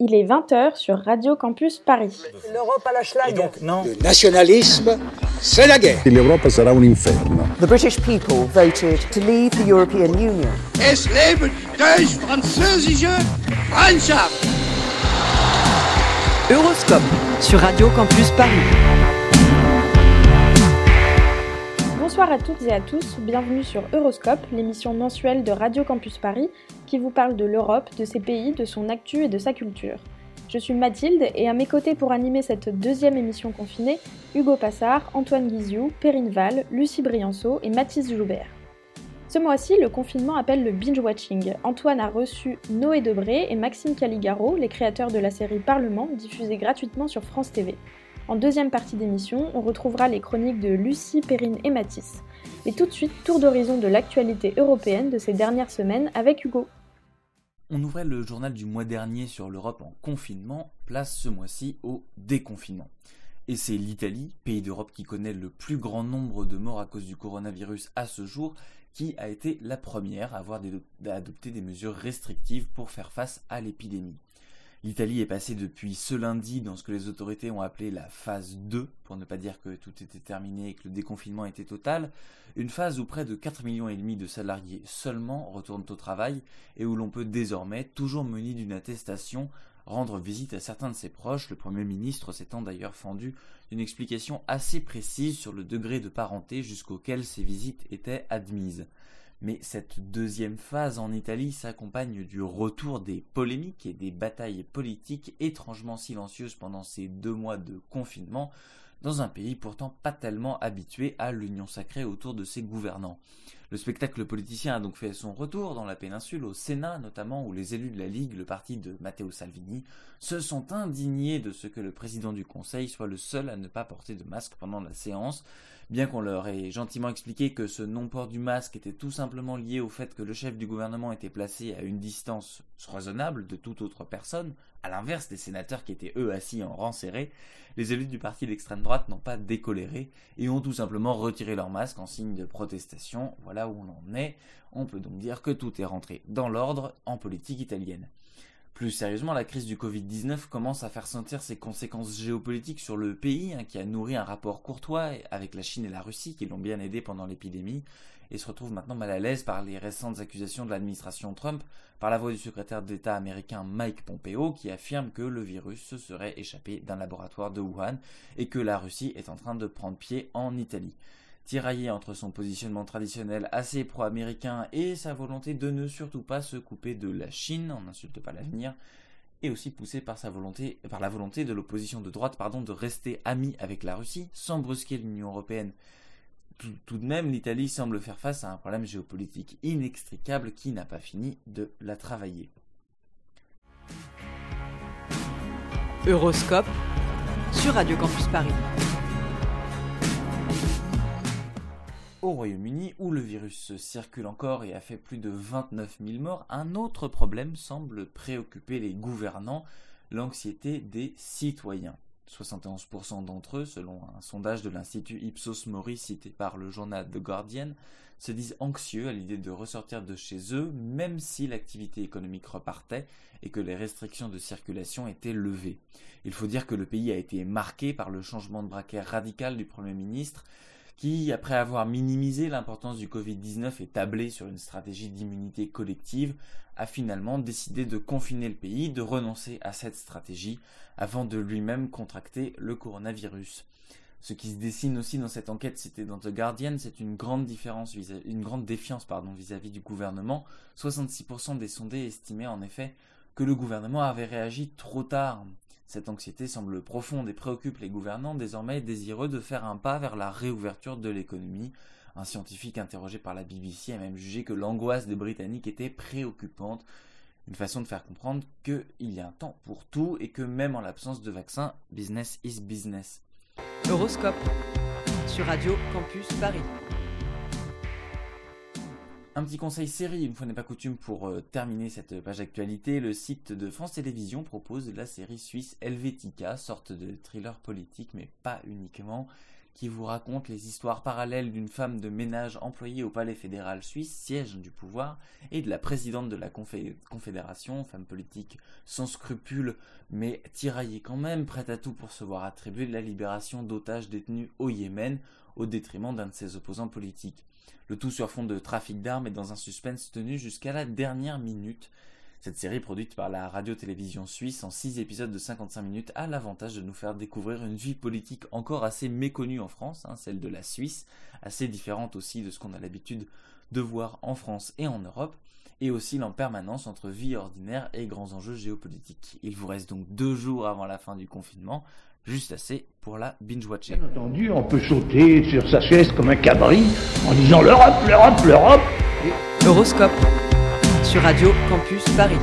Il est 20h sur Radio Campus Paris. L'Europe à la schlag. Donc, non. Le nationalisme, c'est la guerre. L'Europa sarà un inferno. The British people voted to leave the European Union. Es lebe die französische Freundschaft! Euroscope sur Radio Campus Paris. Bonsoir à toutes et à tous, bienvenue sur Euroscope, l'émission mensuelle de Radio Campus Paris qui vous parle de l'Europe, de ses pays, de son actu et de sa culture. Je suis Mathilde et à mes côtés pour animer cette deuxième émission confinée, Hugo Passard, Antoine Guiziou, Perrine Val, Lucie Brianceau et Mathis Joubert. Ce mois-ci, le confinement appelle le binge-watching. Antoine a reçu Noé Debré et Maxime Caligaro, les créateurs de la série Parlement, diffusée gratuitement sur France TV. En deuxième partie d'émission, on retrouvera les chroniques de Lucie, Perrine et Mathis. Et tout de suite, tour d'horizon de l'actualité européenne de ces dernières semaines avec Hugo. On ouvrait le journal du mois dernier sur l'Europe en confinement, place ce mois-ci au déconfinement. Et c'est l'Italie, pays d'Europe qui connaît le plus grand nombre de morts à cause du coronavirus à ce jour, qui a été la première à avoir adopté des mesures restrictives pour faire face à l'épidémie. L'Italie est passée depuis ce lundi dans ce que les autorités ont appelé la phase 2, pour ne pas dire que tout était terminé et que le déconfinement était total, une phase où près de 4 millions de salariés seulement retournent au travail et où l'on peut désormais, toujours muni d'une attestation, rendre visite à certains de ses proches, le Premier ministre s'étant d'ailleurs fendu d'une explication assez précise sur le degré de parenté jusqu'auquel ces visites étaient admises. Mais cette deuxième phase en Italie s'accompagne du retour des polémiques et des batailles politiques étrangement silencieuses pendant ces deux mois de confinement, dans un pays pourtant pas tellement habitué à l'union sacrée autour de ses gouvernants. Le spectacle politicien a donc fait son retour dans la péninsule, au Sénat notamment, où les élus de la Ligue, le parti de Matteo Salvini, se sont indignés de ce que le président du Conseil soit le seul à ne pas porter de masque pendant la séance, bien qu'on leur ait gentiment expliqué que ce non-port du masque était tout simplement lié au fait que le chef du gouvernement était placé à une distance raisonnable de toute autre personne, à l'inverse des sénateurs qui étaient eux assis en rang serré, les élus du parti d'extrême droite n'ont pas décoléré et ont tout simplement retiré leur masque en signe de protestation. Voilà où on en est. On peut donc dire que tout est rentré dans l'ordre en politique italienne. Plus sérieusement, la crise du Covid-19 commence à faire sentir ses conséquences géopolitiques sur le pays, hein, qui a nourri un rapport courtois avec la Chine et la Russie, qui l'ont bien aidé pendant l'épidémie, et se retrouve maintenant mal à l'aise par les récentes accusations de l'administration Trump, par la voix du secrétaire d'État américain Mike Pompeo, qui affirme que le virus se serait échappé d'un laboratoire de Wuhan, et que la Russie est en train de prendre pied en Italie tiraillé entre son positionnement traditionnel assez pro-américain et sa volonté de ne surtout pas se couper de la Chine, on n'insulte pas l'avenir, et aussi poussé par sa volonté, par la volonté de l'opposition de droite, pardon, de rester amie avec la Russie sans brusquer l'Union européenne. Tout, tout de même, l'Italie semble faire face à un problème géopolitique inextricable qui n'a pas fini de la travailler. Euroscope sur Radio Campus Paris. Au Royaume-Uni, où le virus circule encore et a fait plus de 29 000 morts, un autre problème semble préoccuper les gouvernants, l'anxiété des citoyens. 71% d'entre eux, selon un sondage de l'Institut Ipsos Mori cité par le journal The Guardian, se disent anxieux à l'idée de ressortir de chez eux, même si l'activité économique repartait et que les restrictions de circulation étaient levées. Il faut dire que le pays a été marqué par le changement de braquet radical du Premier ministre, qui, après avoir minimisé l'importance du Covid-19 et tablé sur une stratégie d'immunité collective, a finalement décidé de confiner le pays, de renoncer à cette stratégie avant de lui-même contracter le coronavirus. Ce qui se dessine aussi dans cette enquête citée dans The Guardian, c'est une grande différence une grande défiance vis-à-vis du gouvernement. 66% des sondés estimaient en effet que le gouvernement avait réagi trop tard. Cette anxiété semble profonde et préoccupe les gouvernants désormais désireux de faire un pas vers la réouverture de l'économie. Un scientifique interrogé par la BBC a même jugé que l'angoisse des Britanniques était préoccupante. Une façon de faire comprendre qu'il y a un temps pour tout et que même en l'absence de vaccin, business is business. Horoscope sur Radio Campus Paris. Un petit conseil série, une fois n'est pas coutume pour euh, terminer cette page d'actualité, le site de France Télévisions propose la série suisse Helvetica, sorte de thriller politique mais pas uniquement, qui vous raconte les histoires parallèles d'une femme de ménage employée au palais fédéral suisse, siège du pouvoir, et de la présidente de la Confédération, femme politique sans scrupules, mais tiraillée quand même, prête à tout pour se voir attribuer la libération d'otages détenus au Yémen, au détriment d'un de ses opposants politiques. Le tout sur fond de trafic d'armes et dans un suspense tenu jusqu'à la dernière minute, cette série produite par la radio-télévision suisse en 6 épisodes de 55 minutes a l'avantage de nous faire découvrir une vie politique encore assez méconnue en France, hein, celle de la Suisse, assez différente aussi de ce qu'on a l'habitude de voir en France et en Europe, et aussi en permanence entre vie ordinaire et grands enjeux géopolitiques. Il vous reste donc deux jours avant la fin du confinement, juste assez pour la binge-watcher. Bien entendu, on peut sauter sur sa chaise comme un cabri en disant l'Europe, l'Europe, l'Europe. Horoscope sur Radio Campus Paris.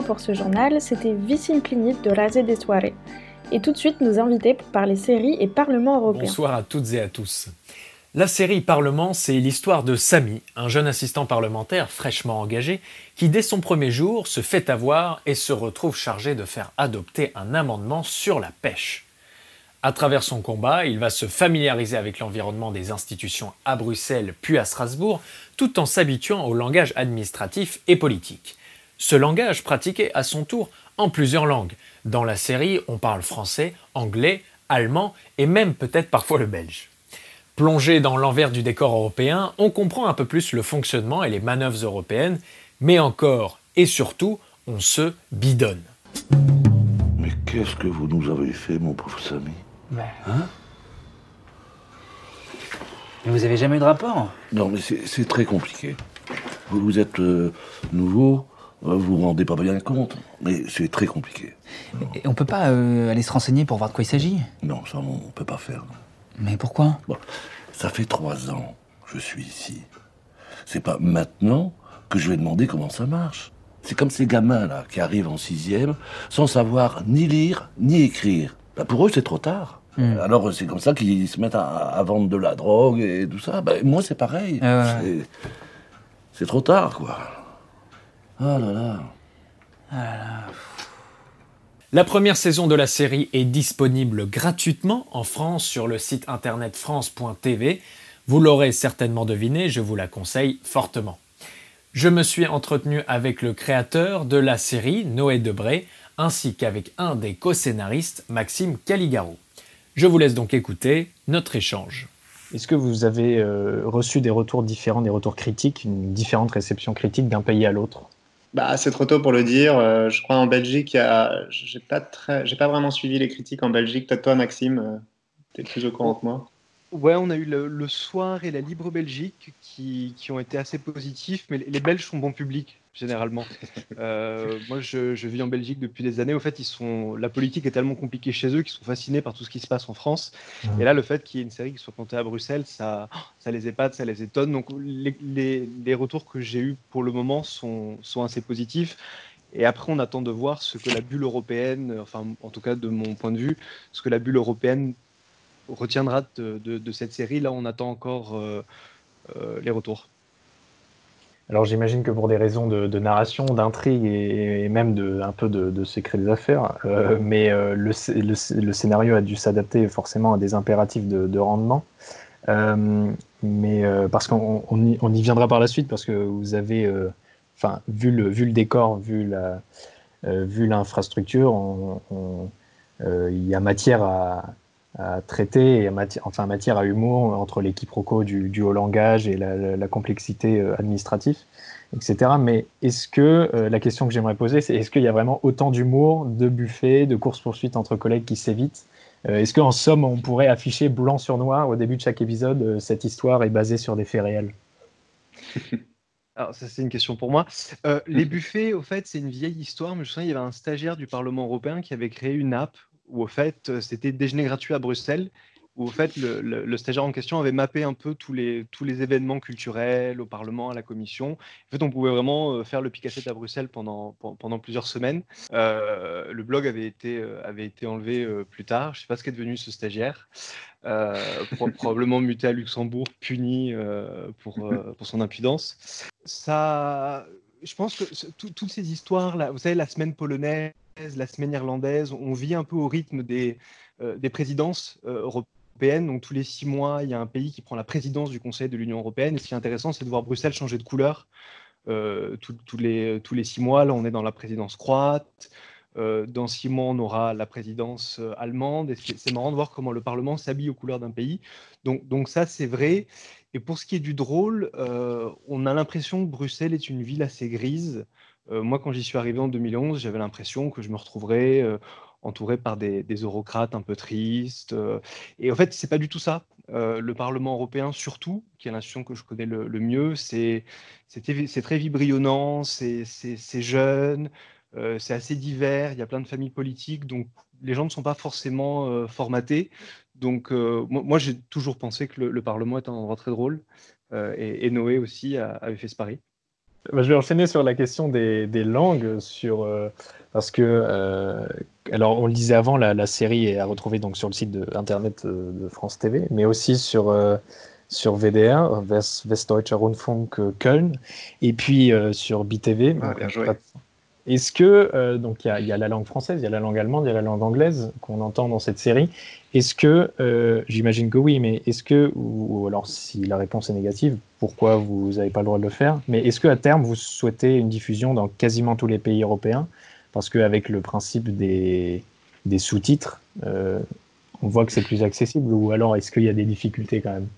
Pour ce journal, c'était Vicine de Razé des Soirées. Et tout de suite, nos invités pour parler séries et Parlement européen. Bonsoir à toutes et à tous. La série Parlement, c'est l'histoire de Samy, un jeune assistant parlementaire fraîchement engagé, qui dès son premier jour se fait avoir et se retrouve chargé de faire adopter un amendement sur la pêche. À travers son combat, il va se familiariser avec l'environnement des institutions à Bruxelles puis à Strasbourg, tout en s'habituant au langage administratif et politique. Ce langage pratiqué à son tour en plusieurs langues. Dans la série, on parle français, anglais, allemand et même peut-être parfois le belge. Plongé dans l'envers du décor européen, on comprend un peu plus le fonctionnement et les manœuvres européennes, mais encore et surtout, on se bidonne. Mais qu'est-ce que vous nous avez fait, mon pauvre Samy? Hein? Mais vous avez jamais eu de rapport? Non, mais c'est très compliqué. Vous, vous êtes euh, nouveau, vous vous rendez pas bien compte, mais c'est très compliqué. Et on peut pas euh, aller se renseigner pour voir de quoi il s'agit? Non, ça on peut pas faire. Mais pourquoi? Bon, ça fait trois ans que je suis ici. C'est pas maintenant que je vais demander comment ça marche. C'est comme ces gamins là qui arrivent en sixième sans savoir ni lire ni écrire. Bah, pour eux c'est trop tard. Hmm. Alors c'est comme ça qu'ils se mettent à, à vendre de la drogue et tout ça. Bah, moi c'est pareil. Ah C'est trop tard quoi. Ah là là. La première saison de la série est disponible gratuitement en France sur le site internet france.tv. Vous l'aurez certainement deviné, je vous la conseille fortement. Je me suis entretenu avec le créateur de la série, Noé Debré, ainsi qu'avec un des co-scénaristes, Maxime Caligaro. Je vous laisse donc écouter notre échange. Est-ce que vous avez euh, reçu des retours différents, des retours critiques, une différente réception critique d'un pays à l'autre? Bah, c'est trop tôt pour le dire. Euh, je crois en Belgique, a... j'ai pas très... j'ai pas vraiment suivi les critiques en Belgique. Peut-être toi, Maxime, euh, t'es plus au courant que moi. Ouais, on a eu le, le Soir et la Libre Belgique qui, qui ont été assez positifs, mais les, les Belges sont bon public, généralement. Euh, moi, je, je vis en Belgique depuis des années. Au fait, ils sont, la politique est tellement compliquée chez eux qu'ils sont fascinés par tout ce qui se passe en France. Et là, le fait qu'il y ait une série qui soit montée à Bruxelles, ça, ça les épate, ça les étonne. Donc, les, les, les retours que j'ai eus pour le moment sont, sont assez positifs. Et après, on attend de voir ce que la bulle européenne, enfin, en tout cas de mon point de vue, ce que la bulle européenne retiendra de, cette série. Là, on attend encore euh, euh, les retours. Alors j'imagine que pour des raisons de, narration, d'intrigue et, même de, un peu de, secret des affaires, euh, mais le, le sc- le scénario a dû s'adapter forcément à des impératifs de, de rendement. Mais parce qu'on on y, viendra par la suite, parce que vous avez, enfin, vu, le, vu le décor, vu la, vu l'infrastructure, il y a matière à, à traiter, enfin matière à humour entre les quiproquos du, haut langage et la, complexité euh, administrative, etc. Mais est-ce que, euh, la question que j'aimerais poser, c'est est-ce qu'il y a vraiment autant d'humour, de buffets, de courses-poursuites entre collègues qui s'évitent? Euh, Est-ce qu'en somme, on pourrait afficher blanc sur noir au début de chaque épisode, cette histoire est basée sur des faits réels? Alors, ça, c'est une question pour moi. Les buffets, au fait, c'est une vieille histoire, mais je me souviens, il y avait un stagiaire du Parlement européen qui avait créé une app où, au fait, euh, c'était déjeuner gratuit à Bruxelles, où, au fait, le, stagiaire en question avait mappé un peu tous les, événements culturels au Parlement, à la Commission. En fait, on pouvait vraiment euh, faire le picassette à Bruxelles pendant, pen- pendant plusieurs semaines. Euh, le blog avait été, enlevé plus tard. Je ne sais pas ce qu'est devenu ce stagiaire. Pro- probablement muté à Luxembourg, puni pour, pour son impudence. Ça, je pense que toutes ces histoires-là, vous savez, la semaine polonaise, la semaine irlandaise, on vit un peu au rythme des, euh, présidences euh, européennes. Donc tous les six mois, il y a un pays qui prend la présidence du Conseil de l'Union européenne. Et ce qui est intéressant, c'est de voir Bruxelles changer de couleur euh, tous les six mois. Là, on est dans la présidence croate. Euh, dans six mois, on aura la présidence euh, allemande. C'est marrant de voir comment le Parlement s'habille aux couleurs d'un pays. Donc, ça, c'est vrai. Et pour ce qui est du drôle, euh, on a l'impression que Bruxelles est une ville assez grise. Moi, quand j'y suis arrivé en 2011, j'avais l'impression que je me retrouverais entouré par des, eurocrates un peu tristes. et en fait, c'est pas du tout ça. Le Parlement européen, surtout, qui est l'institution que je connais le, mieux, c'est très c'est- c'est jeune, euh, c'est assez divers, il y a plein de familles politiques, donc les gens ne sont pas forcément euh, formatés. Donc, euh, moi, moi, j'ai toujours pensé que le, le Parlement est un endroit très drôle, euh, et, et Noé aussi a- avait fait ce pari. Bah, je vais enchaîner sur la question des, des langues, sur, euh, parce que, euh, alors on le disait avant, la, la série est à retrouver donc sur le site de, internet euh, de France TV, mais aussi sur, euh, sur VDR, West, Westdeutscher Rundfunk Köln, et puis euh, sur BTV. Ah, bien joué. Est-ce que, euh, donc il y, a- la langue française, il y a la langue allemande, il y a la langue anglaise qu'on entend dans cette série. Est-ce que, euh, j'imagine que oui, mais est-ce que, ou, alors si la réponse est négative, pourquoi vous n'avez pas le droit de le faire? Mais est-ce qu'à terme, vous souhaitez une diffusion dans quasiment tous les pays européens? Parce qu'avec le principe des, des sous-titres, euh, on voit que c'est plus accessible, ou alors est-ce qu'il y a des difficultés quand même?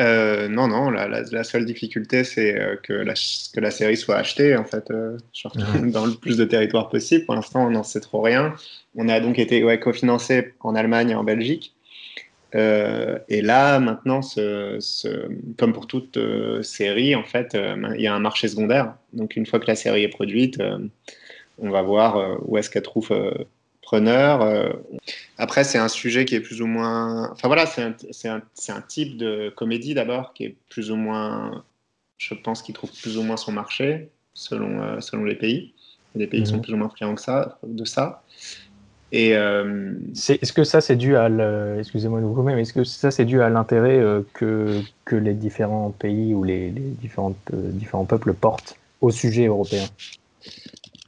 Euh, non, non, la, la- la seule difficulté, c'est euh, que la, que la série soit achetée, en fait, euh, dans le plus de territoires possible. Pour l'instant, on n'en sait trop rien. On a donc été ouais, cofinancé en Allemagne et en Belgique. Et là, maintenant, ce- ce- comme pour toute série, en fait, euh, il y a un marché secondaire. Donc, une fois que la série est produite, on va voir où est-ce qu'elle trouve euh. Après, c'est un sujet qui est plus ou moins. Enfin voilà, c'est un, type de comédie d'abord qui est plus ou moins. Je pense qu'il trouve plus ou moins son marché selon, euh, selon les pays. Il y a des pays qui sont Mhm. plus ou moins friands ça, de ça. Et euh, Est-ce que ça c'est dû à excusez-moi de vous couper, mais est-ce que ça c'est dû à l'intérêt euh, que, que les différents pays ou les, les différentes, euh, différents peuples portent au sujet européen?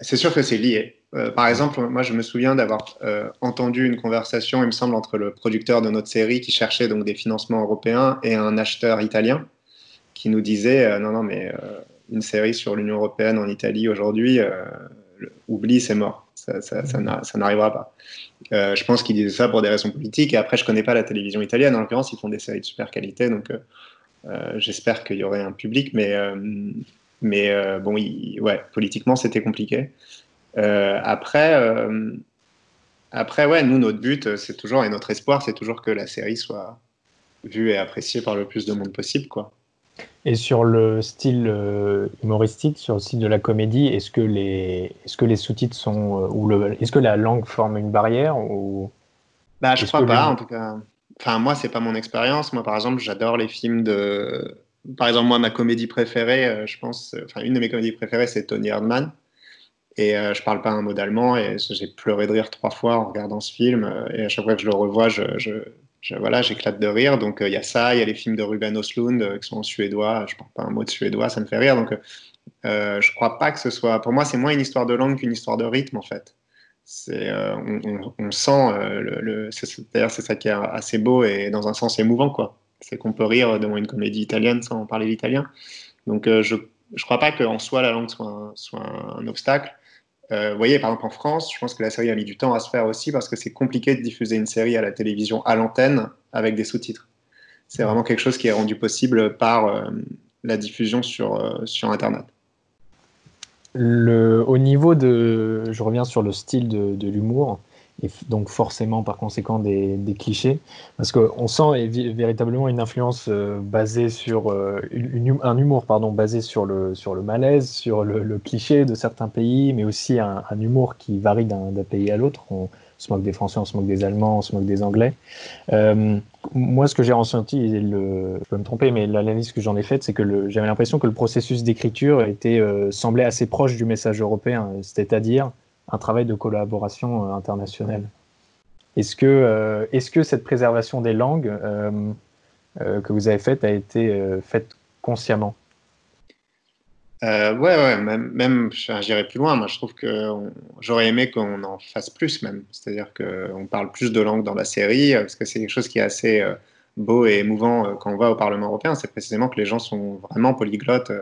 C'est sûr que c'est lié. Euh, par exemple, moi, je me souviens d'avoir euh, entendu une conversation, il me semble, entre le producteur de notre série qui cherchait donc des financements européens et un acheteur italien qui nous disait euh, non, non, mais une série sur l'Union européenne en Italie aujourd'hui, oublie, c'est mort. Ça, ça, ça n'a- ça n'arrivera pas. Je pense qu'il disait ça pour des raisons politiques. Et après, je connais pas la télévision italienne. En l'occurrence, ils font des séries de super qualité, donc j'espère qu'il y aurait un public. Mais, mais bon, il- ouais, politiquement, c'était compliqué. Euh, après, euh, après, ouais, nous, notre but, euh, c'est toujours, et notre espoir, c'est toujours que la série soit vue et appréciée par le plus de monde possible, quoi. Et sur le style euh, humoristique, sur le style de la comédie, est-ce que les, est-ce que les sous-titres sont euh, ou le, est-ce que la langue forme une barrière ou Bah, je crois pas, les- en tout cas. Enfin, moi, c'est pas mon expérience. Moi, par exemple, j'adore les films de. Par exemple, moi, ma comédie préférée, euh, je pense, enfin, une de mes comédies préférées, c'est Tony Erdmann. Et euh, je parle pas un mot d'allemand et j'ai pleuré de rire trois fois en regardant ce film. euh, Et à chaque fois que je le revois, je, je, je- voilà, j'éclate de rire. Donc, euh, il y a ça, il y a les films de Ruben Östlund euh, qui sont en suédois. Je parle pas un mot de suédois, ça me fait rire. Donc, je crois pas que ce soit. Pour moi, c'est moins une histoire de langue qu'une histoire de rythme, en fait. C'est, on, on- on sent le, le- c'est- d'ailleurs c'est ça qui est assez beau et dans un sens émouvant quoi. C'est qu'on peut rire devant une comédie italienne sans parler l'italien. Donc je je crois pas qu'en soi la langue soit un, obstacle. Euh, vous voyez par exemple en France, je pense que la série a mis du temps à se faire aussi parce que c'est compliqué de diffuser une série à la télévision à l'antenne avec des sous-titres. C'est vraiment quelque chose qui est rendu possible par euh, la diffusion sur euh, internet. Au niveau de, je reviens sur le style de l'humour, et donc forcément par conséquent des, clichés, parce qu'on sent véritablement une influence euh, basée sur euh, hum- un humour pardon basé sur le sur le malaise, sur le, cliché de certains pays, mais aussi un, humour qui varie d'un pays à l'autre. On se moque des Français, on se moque des Allemands, on se moque des Anglais. Euh, moi, ce que j'ai ressenti, je peux me tromper, mais l'analyse que j'en ai faite, c'est que j'avais l'impression que le processus d'écriture était semblait assez proche du message européen, c'est-à-dire un travail de collaboration euh, internationale. Est-ce que, euh, est-ce que cette préservation des langues euh, que vous avez faite a été faite consciemment? Euh, ouais, même, même j'irais plus loin. Moi, je trouve que j'aurais aimé qu'on en fasse plus, même. C'est-à-dire qu'on parle plus de langues dans la série, parce que c'est quelque chose qui est assez beau et émouvant quand on va au Parlement européen. C'est précisément que les gens sont vraiment polyglottes.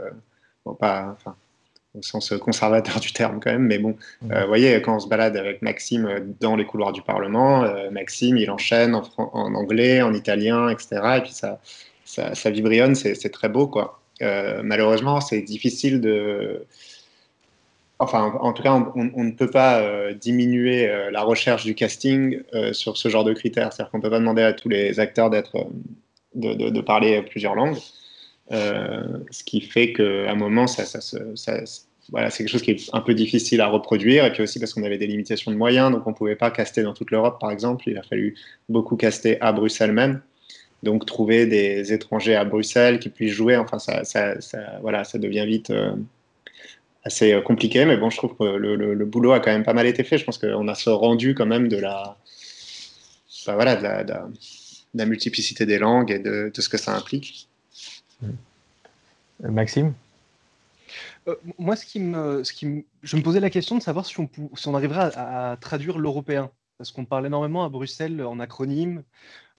pas, au sens conservateur du terme quand même, mais bon, euh, vous voyez, quand on se balade avec Maxime euh, dans les couloirs du Parlement, euh, Maxime, il enchaîne en, anglais, en italien, etc. Et puis ça, ça, ça vibrionne, c'est très beau, quoi. Euh, malheureusement, c'est difficile de. Enfin, en tout cas, on, on ne peut pas diminuer la recherche du casting sur ce genre de critères. C'est-à-dire qu'on ne peut pas demander à tous les acteurs d'être, de, de- de parler plusieurs langues. Euh, ce qui fait qu'à un moment, se- c'est quelque chose qui est un peu difficile à reproduire. Et puis aussi parce qu'on avait des limitations de moyens, donc on ne pouvait pas caster dans toute l'Europe, par exemple. Il a fallu beaucoup caster à Bruxelles même. Donc trouver des étrangers à Bruxelles qui puissent jouer, enfin ça, voilà, ça devient vite euh, assez euh, compliqué. Mais bon, je trouve que le, boulot a quand même pas mal été fait. Je pense qu'on a ce rendu quand même de la, bah voilà, de la multiplicité des langues et de, de ce que ça implique. Euh, Maxime Euh, moi, ce qui me, ce qui je me posais la question de savoir si on, si on arriverait à, traduire l'européen. Parce qu'on parle énormément à Bruxelles en acronymes,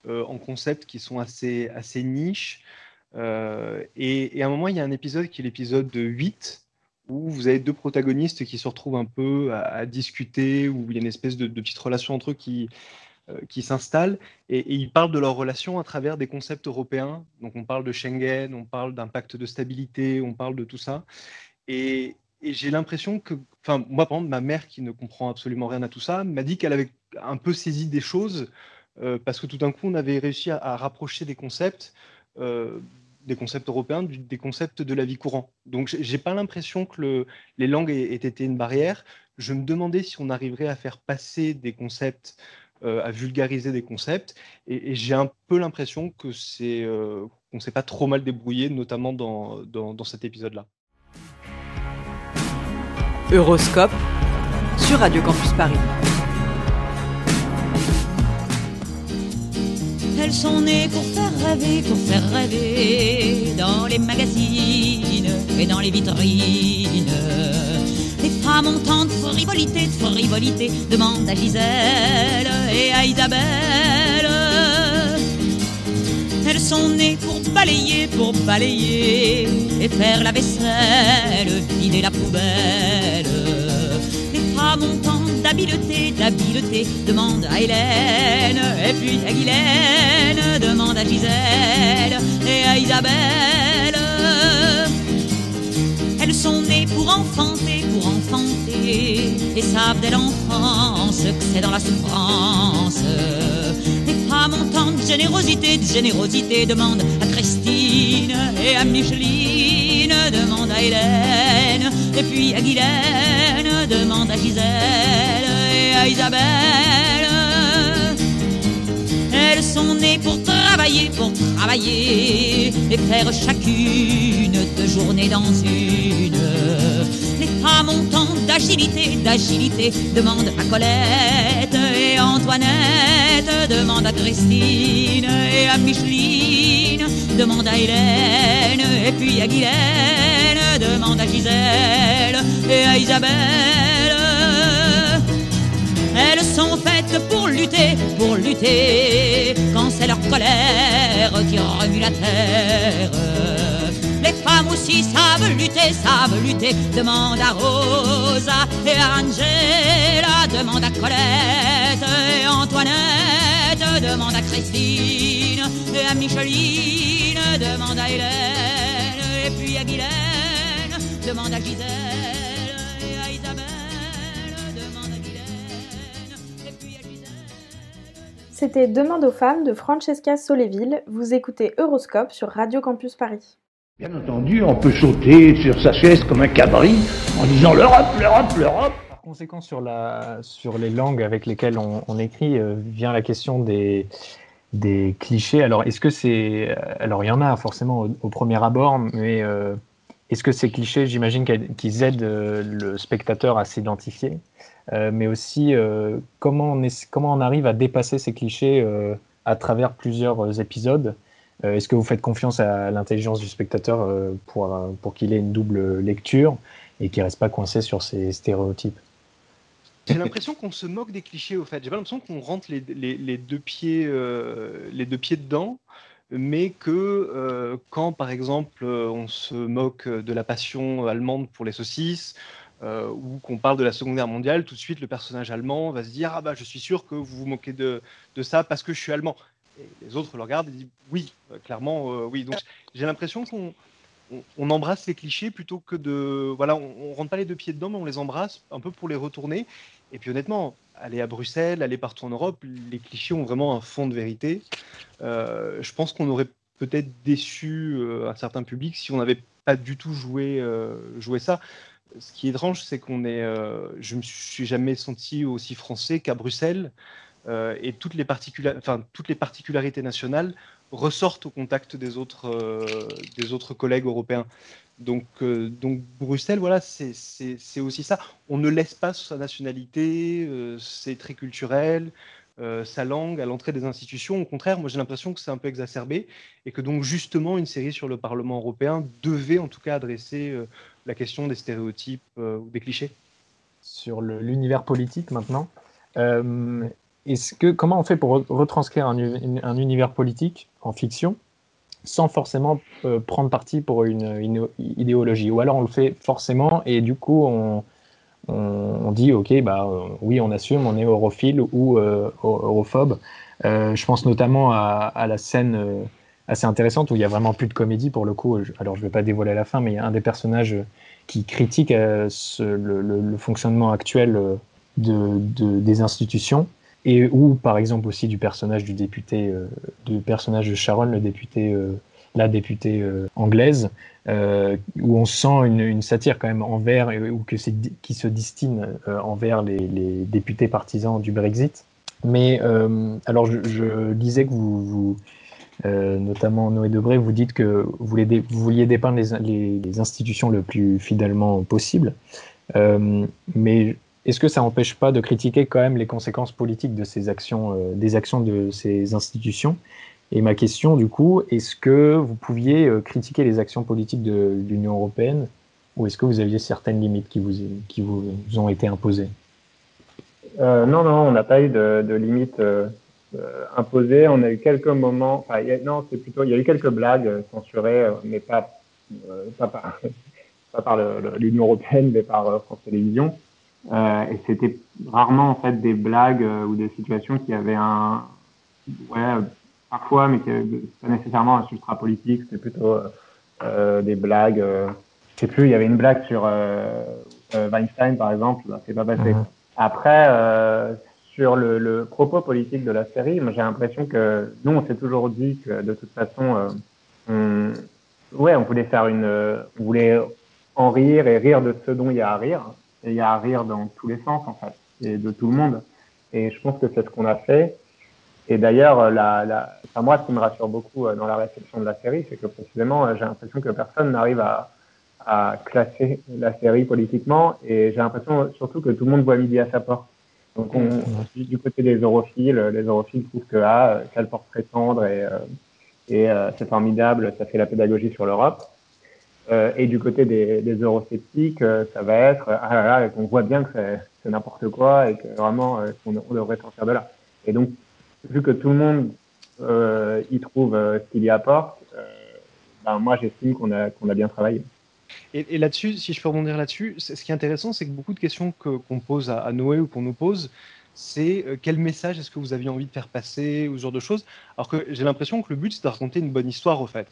euh, en concepts qui sont assez, assez niches. Et, à un moment, il y a un épisode qui est l'épisode 8, où vous avez deux protagonistes qui se retrouvent un peu à, discuter, où il y a une espèce de, petite relation entre eux qui, qui s'installe et, ils parlent de leur relation à travers des concepts européens. Donc on parle de Schengen, on parle d'un pacte de stabilité, on parle de tout ça. Et, j'ai l'impression que, enfin moi par exemple, ma mère qui ne comprend absolument rien à tout ça m'a dit qu'elle avait un peu saisi des choses euh, parce que tout d'un coup on avait réussi à, rapprocher des concepts. euh, des concepts européens des concepts de la vie courante. Donc j'ai pas l'impression que le- les langues aient, été une barrière. Je me demandais si on arriverait à faire passer des concepts euh, à vulgariser des concepts. Et, et j'ai un peu l'impression que c'est euh, qu'on s'est pas trop mal débrouillé, notamment dans, dans, dans cet épisode-là. Euroscope sur Radio Campus Paris. Elles sont nées pour faire rêver, pour faire rêver dans les magazines et dans les vitrines. Tant de frivolité, de frivolité, demande à Gisèle et à Isabelle. Elles sont nées pour balayer, pour balayer et faire la vaisselle, vider la poubelle. Femmes ont tant d'habileté, d'habileté, demande à Hélène, et puis à Guylaine, demande à Gisèle et à Isabelle. Elles sont nées pour enfanter, pour enfanter, et savent dès l'enfance que c'est dans la souffrance. Les femmes ont tant de générosité, de générosité, demande à Christine et à Micheline, demande à Hélène, et puis à Guylaine, demande à Gisèle et à Isabelle. Sont nées pour travailler, pour travailler et faire chacune deux journées dans une. Les femmes ont tant d'agilité, d'agilité, demande à Colette et Antoinette, demande à Christine et à Micheline, demande à Hélène et puis à Guylaine, demande à Gisèle et à Isabelle. Elles sont faites pour lutter, pour lutter, quand c'est leur colère qui remue la terre. Les femmes aussi savent lutter, savent lutter, demande à Rosa et à Angela, demande à Colette et Antoinette, demande à Christine et à Micheline, demande à Hélène et puis à Guylaine, demande à Gisèle C'était Demande aux femmes de Francesca Soléville. Vous écoutez Euroscope sur Radio Campus Paris. Bien entendu, on peut sauter sur sa chaise comme un cabri en disant l'Europe, l'Europe, l'Europe. Par conséquent, sur, la, sur les langues avec lesquelles on, on écrit, euh, vient la question des, des clichés. Alors, est-ce que c'est. Alors, il y en a forcément au, au premier abord, mais euh, est-ce que ces clichés, j'imagine qu'ils aident euh, le spectateur à s'identifier? Euh, mais aussi euh, comment, on arrive à dépasser ces clichés euh, à travers plusieurs épisodes Euh, Est-ce que vous faites confiance à l'intelligence du spectateur euh, pour, euh, pour qu'il ait une double lecture et qu'il reste pas coincé sur ces stéréotypes? J'ai l'impression qu'on se moque des clichés au fait. J'ai pas l'impression qu'on rentre les, les- deux pieds, euh, les deux pieds dedans, mais que euh, quand par exemple euh, on se moque de la passion allemande pour les saucisses, euh, ou qu'on parle de la Seconde Guerre mondiale, tout de suite le personnage allemand va se dire ah bah je suis sûr que vous vous moquez de, de ça parce que je suis allemand. Et les autres le regardent et disent oui, euh, clairement euh, oui. Donc j'ai l'impression qu'on on, embrasse les clichés plutôt que de voilà, on, on rentre pas les deux pieds dedans, mais on les embrasse un peu pour les retourner. Et puis honnêtement, aller à Bruxelles, aller partout en Europe, les clichés ont vraiment un fond de vérité. Euh, je pense qu'on aurait peut-être déçu un certain public si on n'avait pas du tout joué, joué ça. Ce qui est étrange, c'est qu'on est, euh, je me suis jamais senti aussi français qu'à Bruxelles, euh, et toutes les, particularités nationales ressortent au contact des autres, euh, collègues européens. Donc, euh, Bruxelles, voilà, c'est aussi ça. On ne laisse pas sa nationalité, c'est très culturel, sa langue à l'entrée des institutions. Au contraire, moi j'ai l'impression que c'est un peu exacerbé et que donc justement une série sur le Parlement européen devait en tout cas adresser la question des stéréotypes ou des clichés Sur l'univers politique maintenant, est-ce que, comment on fait pour retranscrire un, un, univers politique en fiction sans forcément prendre parti pour une, idéologie? Ou alors on le fait forcément et du coup on, on, dit ok bah oui on assume on est europhile ou europhobe. Euh, je pense notamment à, la scène euh, assez intéressante où il y a vraiment plus de comédie pour le coup. Alors je ne vais pas dévoiler la fin, mais il y a un des personnages qui critique euh, le, fonctionnement actuel de, des institutions et ou par exemple aussi du personnage du député, du personnage de Sharon, le député, la députée anglaise, où on sent une, satire quand même envers ou que c'est qui se destine envers les, députés partisans du Brexit. Mais euh, alors, je, disais que vous, euh, notamment Noé Debré, vous dites que vous, vouliez dépeindre les, institutions le plus fidèlement possible. Euh, mais est-ce que ça n'empêche pas de critiquer quand même les conséquences politiques actions, des actions de ces institutions? Et ma question, du coup, est-ce que vous pouviez critiquer les actions politiques de, l'Union européenne? Ou est-ce que vous aviez certaines limites qui vous, ont été imposées? Euh, non, non, on n'a pas eu de, de limite euh, euh, imposée. On a eu quelques moments, enfin, non, c'est plutôt, il y a eu quelques blagues censurées, mais pas, pas par, pas par l'Union européenne, mais par France Télévisions. et c'était rarement en fait des blagues ou des situations qui avaient un, ouais, parfois, mais qui pas nécessairement un substrat politique. C'était plutôt des blagues. je sais plus, il y avait une blague sur Weinstein par exemple, c'est pas passé. Mhm. Après, euh, sur le, propos politique de la série, j'ai l'impression que nous, on s'est toujours dit que de toute façon, euh, on, ouais, on voulait faire une, on voulait en rire et rire de ce dont il y a à rire. Et il y a à rire dans tous les sens, en fait, et de tout le monde. Et je pense que c'est ce qu'on a fait. Et d'ailleurs, moi, ce qui me rassure beaucoup euh, dans la réception de la série, c'est que précisément, euh, j'ai l'impression que personne n'arrive à, à classer la série politiquement et j'ai l'impression surtout que tout le monde voit midi à sa porte. Donc on, du côté des europhiles, les europhiles trouvent que ah, quel portrait tendre et, euh, et euh, c'est formidable, ça fait la pédagogie sur l'Europe. Euh, et du côté des, des eurosceptiques, euh, ça va être ah là là, qu'on voit bien que c'est n'importe quoi et que vraiment on, devrait sortir de là. Et donc vu que tout le monde y trouve ce qu'il y apporte, ben moi j'estime qu'on a qu'on a bien travaillé. Et, là-dessus, si je peux rebondir là-dessus, ce qui est intéressant, c'est que beaucoup de questions qu'on pose à, Noé ou qu'on nous pose, c'est euh, quel message est-ce que vous aviez envie de faire passer ou ce genre de choses. Alors que j'ai l'impression que le but, c'est de raconter une bonne histoire, au fait.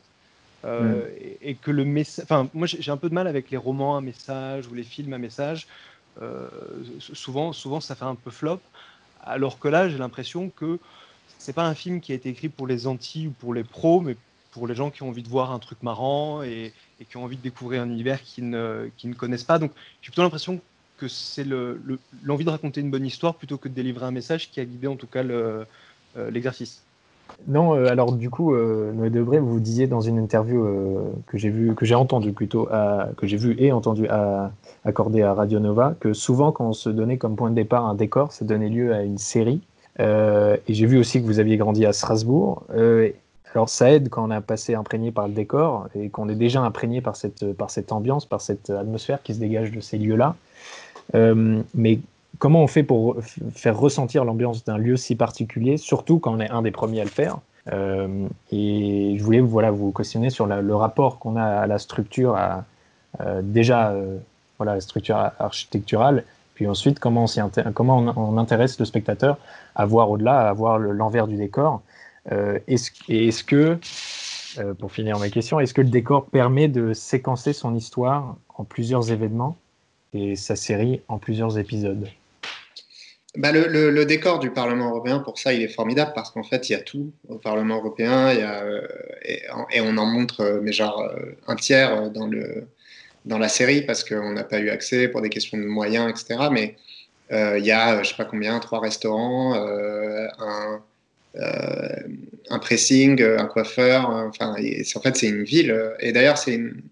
Euh, mm. et, que le message. Enfin, moi, j'ai un peu de mal avec les romans à message ou les films à message. Euh, souvent, souvent, ça fait un peu flop. Alors que là, j'ai l'impression que c'est pas un film qui a été écrit pour les anti ou pour les pros, mais pour les gens qui ont envie de voir un truc marrant et, qui ont envie de découvrir un univers qu'ils ne, ne connaissent pas. Donc j'ai plutôt l'impression que c'est l'envie de raconter une bonne histoire plutôt que de délivrer un message qui a guidé en tout cas euh, l'exercice. non, euh, alors du coup, euh, Noé Debré, vous disiez dans une interview que j'ai vu, que j'ai entendu plutôt, que j'ai vu et entendu à, accordé à Radio Nova, que souvent quand on se donnait comme point de départ un décor, ça donnait lieu à une série. et j'ai vu aussi que vous aviez grandi à Strasbourg. Alors ça aide quand on a passé imprégné par le décor et qu'on est déjà imprégné par cette, par cette ambiance, par cette atmosphère qui se dégage de ces lieux-là. Euh, mais comment on fait pour faire ressentir l'ambiance d'un lieu si particulier, surtout quand on est un des premiers à le faire? Euh, Et je voulais voilà, vous questionner sur le rapport qu'on a à la structure, euh, déjà voilà, la structure architecturale, puis ensuite comment on, comment on, intéresse le spectateur à voir au-delà, à voir l'envers du décor. Euh, est-ce, que, euh, pour finir ma question, est-ce que le décor permet de séquencer son histoire en plusieurs événements et sa série en plusieurs épisodes? Bah le, décor du Parlement européen, pour ça, il est formidable parce qu'en fait, il y a tout au Parlement européen euh, et, on en montre, mais genre un tiers dans, le, dans la série parce qu'on n'a pas eu accès pour des questions de moyens, etc. Mais il y a, je sais pas combien, trois restaurants, un pressing, un coiffeur. Enfin, en fait, c'est une ville. Et d'ailleurs, c'est une,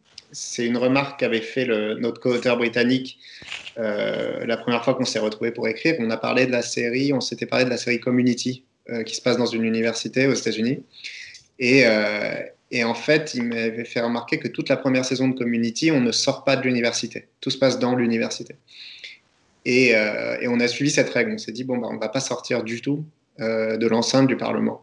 une remarque qu'avait fait notre co-auteur britannique euh, la première fois qu'on s'est retrouvé pour écrire. On a parlé de la série, on s'était parlé de la série Community euh, qui se passe dans une université aux États-Unis. Et, Et en fait, il m'avait fait remarquer que toute la première saison de Community, on ne sort pas de l'université. Tout se passe dans l'université. Et, euh, et, on a suivi cette règle. On s'est dit, bon, bah, on ne va pas sortir du tout euh, de l'enceinte du Parlement.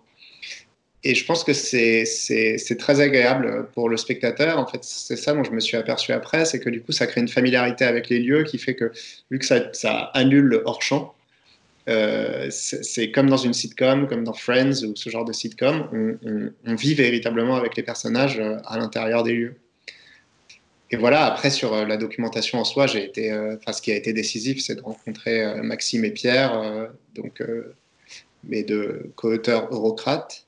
Et je pense que c'est très agréable pour le spectateur. En fait, c'est ça dont je me suis aperçu après, c'est que du coup, ça crée une familiarité avec les lieux qui fait que, vu que ça, annule le hors-champ, euh, c'est comme dans une sitcom, comme dans Friends ou ce genre de sitcom, on, vit véritablement avec les personnages euh, à l'intérieur des lieux. Et voilà, après sur euh, la documentation en soi, été, enfin, ce qui a été décisif, c'est de rencontrer Maxime et Pierre, donc mes deux co-auteurs eurocrates,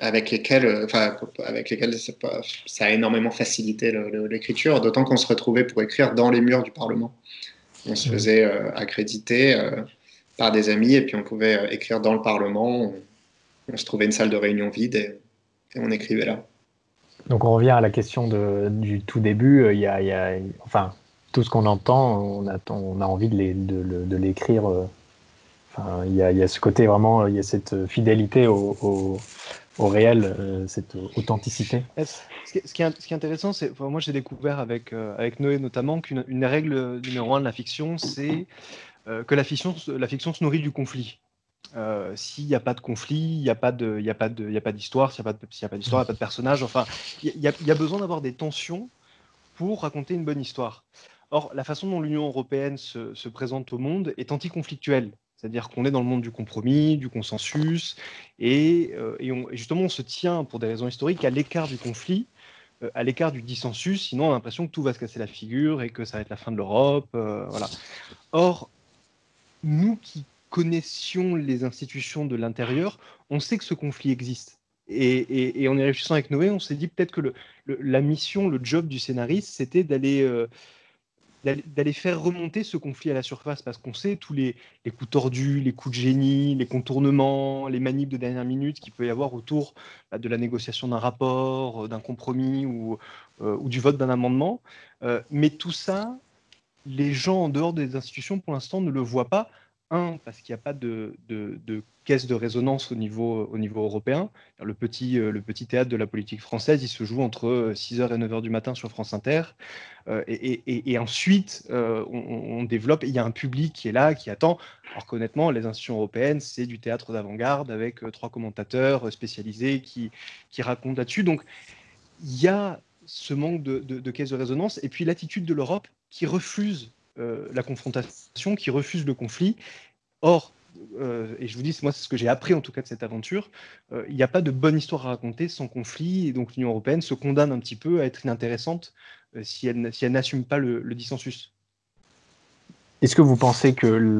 avec lesquels, enfin, avec lesquels ça a énormément facilité l'écriture, d'autant qu'on se retrouvait pour écrire dans les murs du Parlement. On se mmh. faisait accréditer par des amis et puis on pouvait euh, écrire dans le Parlement. On, se trouvait une salle de réunion vide et, on écrivait là. Donc on revient à la question de, du tout début. Euh, il y a, il y a enfin, tout ce qu'on entend, on a, on a envie de l'écrire. Euh, enfin, il, y a, ce côté vraiment, il y a cette fidélité au, réel, cette authenticité. Ce qui, est, intéressant, c'est, moi j'ai découvert avec, Noé notamment qu'une règle numéro un de la fiction, c'est euh, que la fiction, la fiction se nourrit du conflit. Euh, s'il n'y a pas de conflit, il n'y a pas d'histoire, s'il n'y a pas d'histoire, il n'y a pas de personnage. Enfin, il y, y, a besoin d'avoir des tensions pour raconter une bonne histoire. Or, la façon dont l'Union européenne se, se, présente au monde est anticonflictuelle. C'est-à-dire qu'on est dans le monde du compromis, du consensus, et, euh, et, justement on se tient, pour des raisons historiques, à l'écart du conflit, à l'écart du dissensus, sinon on a l'impression que tout va se casser la figure et que ça va être la fin de l'Europe. voilà. Or, nous qui connaissions les institutions de l'intérieur, on sait que ce conflit existe. Et, en y réfléchissant avec Noé, on s'est dit peut-être que la mission, le job du scénariste, c'était euh, d'aller faire remonter ce conflit à la surface, parce qu'on sait tous les, coups tordus, les coups de génie, les contournements, les manips de dernière minute qu'il peut y avoir autour bah, de la négociation d'un rapport, euh, d'un compromis ou, euh, ou, du vote d'un amendement. mais tout ça, les gens en dehors des institutions, pour l'instant, ne le voient pas. Un, parce qu'il n'y a pas de, caisse de résonance au niveau, au niveau européen. Le petit, euh, le petit théâtre de la politique française, il se joue entre 6h euh, et 9h du matin sur France Inter. Euh, et, ensuite, on, développe, il y a un public qui est là, qui attend. Alors qu'honnêtement, les institutions européennes, c'est du théâtre d'avant-garde avec trois commentateurs spécialisés qui, qui racontent là-dessus. Donc, il y a ce manque de, de caisse de résonance. Et puis l'attitude de l'Europe, qui refuse la confrontation, qui refuse le conflit. Or, euh, et je vous dis, moi, c'est ce que j'ai appris en tout cas de cette aventure, euh, il n'y a pas de bonne histoire à raconter sans conflit, et donc l'Union européenne se condamne un petit peu à être inintéressante si elle, si elle n'assume pas le, dissensus. Est-ce que vous pensez que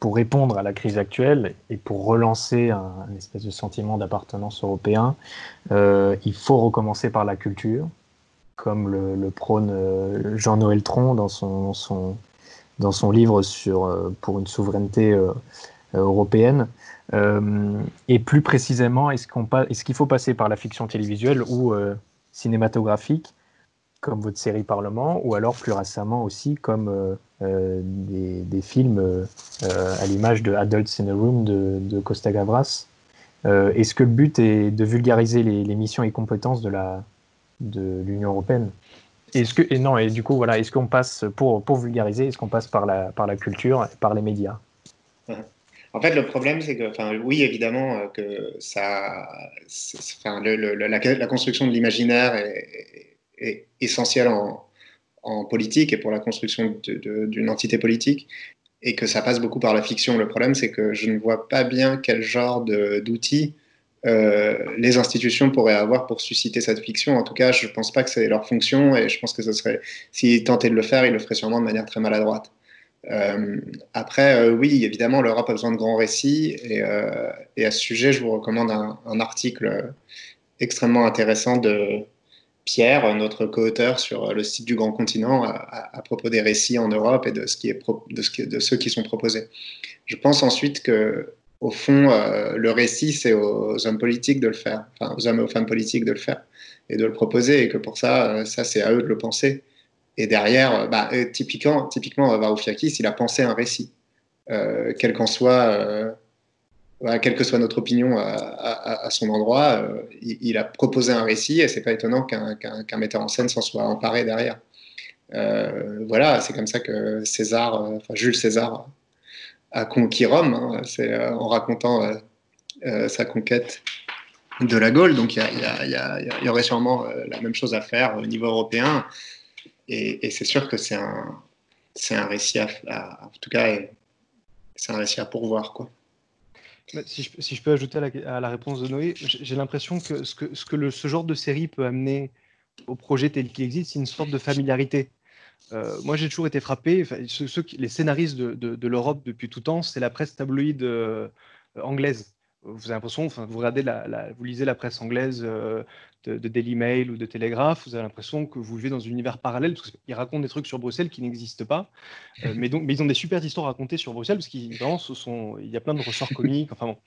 pour répondre à la crise actuelle et pour relancer un, espèce de sentiment d'appartenance européen, il faut recommencer par la culture comme le, prône euh, Jean-Noël Tron dans son, son, dans son livre sur, euh, pour une souveraineté euh, européenne. et plus précisément, est-ce qu'il est faut passer par la fiction télévisuelle ou cinématographique, comme votre série Parlement, ou alors plus récemment aussi comme des, des, films à l'image de Adults in a Room de, de Costa Gavras Est-ce que le but est de vulgariser les missions et compétences de la, de l'Union européenne. Est-ce que et non et du coup voilà est-ce qu'on passe pour pour vulgariser est-ce qu'on passe par la par la culture par les médias? En fait le problème c'est que enfin oui évidemment euh, que ça enfin, la, construction de l'imaginaire est, est, essentielle en, en, politique et pour la construction d'une entité politique et que ça passe beaucoup par la fiction. Le problème c'est que je ne vois pas bien quel genre d'outils les institutions pourraient avoir pour susciter cette fiction. En tout cas, je ne pense pas que c'est leur fonction et je pense que ce serait, s'ils tentaient de le faire, ils le feraient sûrement de manière très maladroite. Euh, après, euh, oui, évidemment, l'Europe a besoin de grands récits et, à ce sujet, je vous recommande un, article extrêmement intéressant de Pierre, notre co-auteur sur le site du Grand Continent à, propos des récits en Europe et de, ce qui est de ceux qui sont proposés. Je pense ensuite que au fond, euh, le récit, c'est aux hommes politiques de le faire, enfin aux hommes et aux femmes politiques de le faire et de le proposer, et que pour ça, euh, ça c'est à eux de le penser. Et derrière, euh, bah, typiquement, typiquement Varoufakis, il a pensé un récit, quel qu'en soit quelle que soit notre opinion à, son endroit, il, a proposé un récit et c'est pas étonnant qu'un metteur en scène s'en soit emparé derrière. Voilà, c'est comme ça que César, enfin Jules César, a conquis Rome. hein. c'est euh, en racontant euh, euh, sa conquête de la Gaule. Donc il y, aurait sûrement la même chose à faire au niveau européen. Et, c'est sûr que c'est un, récit à, en tout cas, c'est un récit à pourvoir, quoi. Si je, si je peux ajouter à la, réponse de Noé, j'ai l'impression que ce que, ce genre de série peut amener au projet tel qu'il existe, c'est une sorte de familiarité. Euh, moi, j'ai toujours été frappé. enfin, ceux, ceux qui- les scénaristes de, de- de l'Europe depuis tout temps, c'est la presse tabloïde euh, anglaise. Vous avez l'impression, enfin, vous regardez la, la- vous lisez la presse anglaise euh, de, de Daily Mail ou de Telegraph, vous avez l'impression que vous vivez dans un univers parallèle parce qu'ils racontent des trucs sur Bruxelles qui n'existent pas. Mais, donc, mais ils ont des super histoires à raconter sur Bruxelles parce qu'il vraiment, ce sont, il y a plein de ressorts comiques. Enfin bon.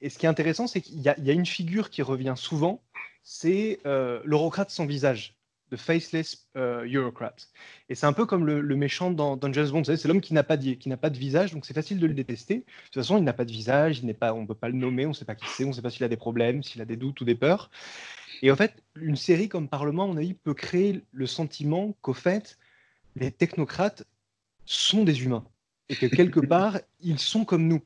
Et ce qui est intéressant, c'est qu'il y, a- il y a une figure qui revient souvent, c'est l'eurocrate sans visage, the faceless euh, Eurocrat. Et c'est un peu comme le, le méchant dans, dans James Bond, c'est l'homme qui n'a pas, de- qui pas de visage, donc c'est facile de le détester. De toute façon, il n'a pas de visage, il n'est pas, on ne peut pas le nommer, on ne sait pas qui c'est, on ne sait pas s'il a des problèmes, s'il a des doutes ou des peurs. Et en fait, une série comme Parlement, à mon avis, peut créer le sentiment qu'au fait, les technocrates sont des humains et que quelque part, ils sont comme nous.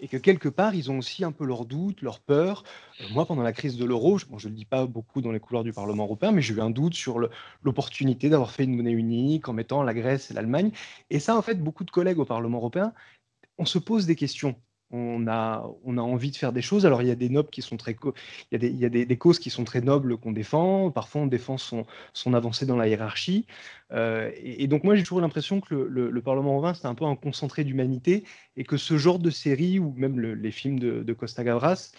Et que quelque part, ils ont aussi un peu leurs doutes, leurs peurs. Euh, moi, pendant la crise de l'euro, je ne le dis pas beaucoup dans les couloirs du Parlement européen, mais j'ai eu un doute sur l'opportunité d'avoir fait une monnaie unique en mettant la Grèce et l'Allemagne. Et ça, en fait, beaucoup de collègues au Parlement européen, on se pose des questions. On a, on a envie de faire des choses. Alors, il y a des nobles qui sont très, il y a des, il y a des, causes qui sont très nobles qu'on défend. Parfois, on défend son, son avancée dans la hiérarchie. Euh, et, donc, moi, j'ai toujours l'impression que le, le- le Parlement européen, c'est un peu un concentré d'humanité et que ce genre de série, ou même le- les films de, Costa Gavras,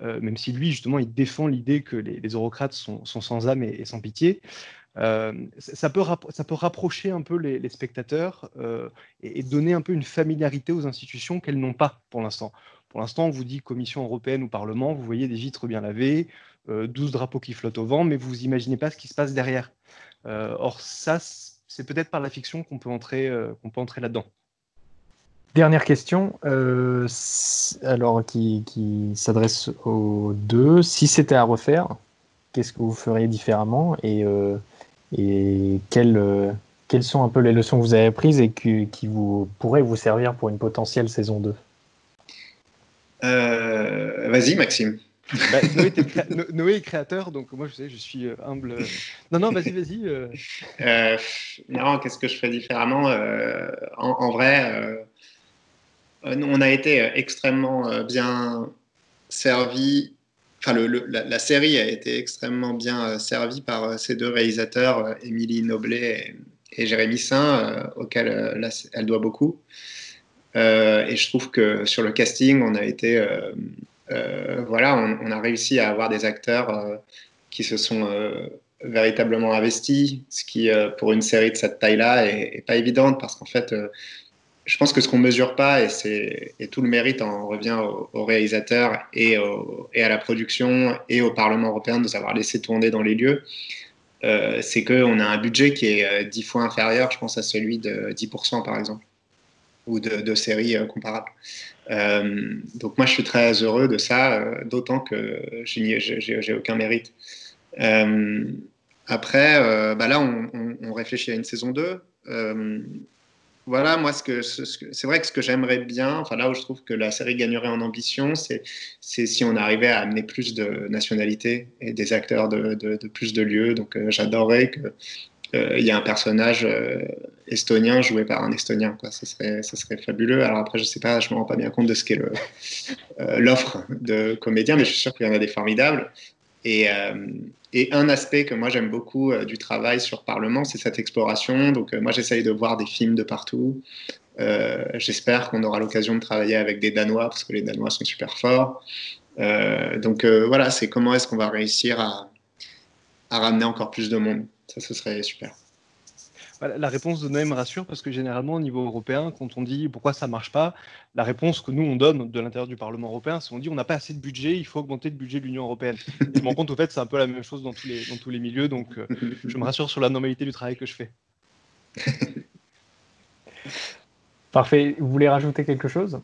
euh, même si lui, justement, il défend l'idée que les, eurocrates sont, sont sans âme et sans pitié, euh, ça, peut rapprocher un peu les, spectateurs euh, et, donner un peu une familiarité aux institutions qu'elles n'ont pas pour l'instant. Pour l'instant, on vous dit Commission européenne ou Parlement, vous voyez des vitres bien lavées, euh, 12 drapeaux qui flottent au vent, mais vous imaginez pas ce qui se passe derrière. Euh, or, ça, c'est peut-être par la fiction qu'on peut entrer, là-dedans. Dernière question, alors qui, s'adresse aux deux. Si c'était à refaire, qu'est-ce que vous feriez différemment? Et, et quelles, euh, quelles sont un peu les leçons que vous avez apprises et qui, qui vous pourraient vous servir pour une potentielle saison 2 Euh, Vas-y, Maxime. Bah, Noé, créa- est créateur, donc moi, je sais, je suis euh, humble. Non, non, vas-y, vas-y. euh. Euh, non, qu'est-ce que je ferais différemment Euh, en, en vrai, nous, on a été extrêmement euh, bien servi. Enfin, la, série a été extrêmement bien euh, servie par euh, ces deux réalisateurs, euh, Émilie Noblet et, Jérémy Saint, euh, auxquels elle doit beaucoup. Et je trouve que sur le casting, on a été, voilà, on, a réussi à avoir des acteurs qui se sont véritablement investis, ce qui, pour une série de cette taille-là, est, pas évidente parce qu'en fait, je pense que ce qu'on mesure pas, et, tout le mérite en revient aux au réalisateurs et, à la production et au Parlement européen de nous avoir laissé tourner dans les lieux, euh, c'est qu'on a un budget qui est euh, dix fois inférieur, je pense, à celui de 10% par exemple, ou de, séries euh, comparables. Donc moi, je suis très heureux de ça, d'autant que j'ai j'ai- j'ai aucun mérite. Après, bah là, on, on- on réfléchit à une saison 2. Voilà, moi, c'est vrai que ce que j'aimerais bien, enfin là où je trouve que la série gagnerait en ambition, c'est, si on arrivait à amener plus de nationalités et des acteurs de, plus de lieux. Donc euh, j'adorerais que euh, y ait un personnage euh, estonien joué par un estonien, quoi. Ça serait, fabuleux. Alors après, je sais pas, je me rends pas bien compte de ce qu'est l'offre de comédiens, mais je suis sûr qu'il y en a des formidables. Et, euh, et un aspect que moi j'aime beaucoup euh, du travail sur Parlement, c'est cette exploration. Donc euh, moi j'essaye de voir des films de partout. J'espère qu'on aura l'occasion de travailler avec des Danois, parce que les Danois sont super forts. Donc voilà, c'est comment est-ce qu'on va réussir à ramener encore plus de monde. Ça, ce serait super. Voilà, la réponse de Noé me rassure parce que généralement, au niveau européen, quand on dit pourquoi ça marche pas, la réponse que nous, on donne de l'intérieur du Parlement européen, c'est on dit on n'a pas assez de budget, il faut augmenter le budget de l'Union européenne. Je me rends compte, au fait, c'est un peu la même chose dans tous les, dans tous les milieux, donc euh, je me rassure sur la normalité du travail que je fais. Parfait. Vous voulez rajouter quelque chose?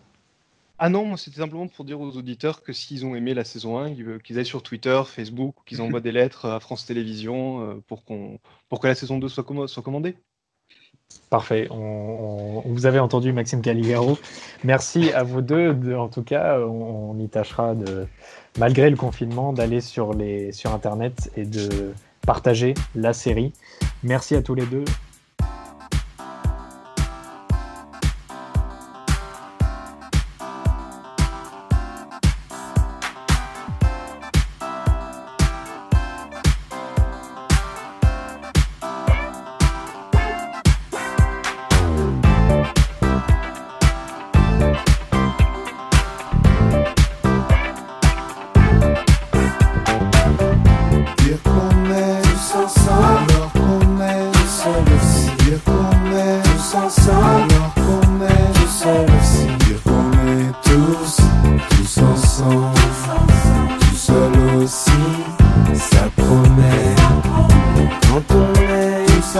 Ah non, moi c'était simplement pour dire aux auditeurs que s'ils ont aimé la saison 1, qu'ils qu'ils aillent sur Twitter, Facebook, qu'ils envoient des lettres à France Télévisions euh, pour, qu'on pour que la saison 2 soit, commandée. Parfait. On, on- vous avez entendu Maxime Caligaro. Merci à vous deux. De- en tout cas, on, on y tâchera de, malgré le confinement, d'aller sur les sur internet et de partager la série. Merci à tous les deux.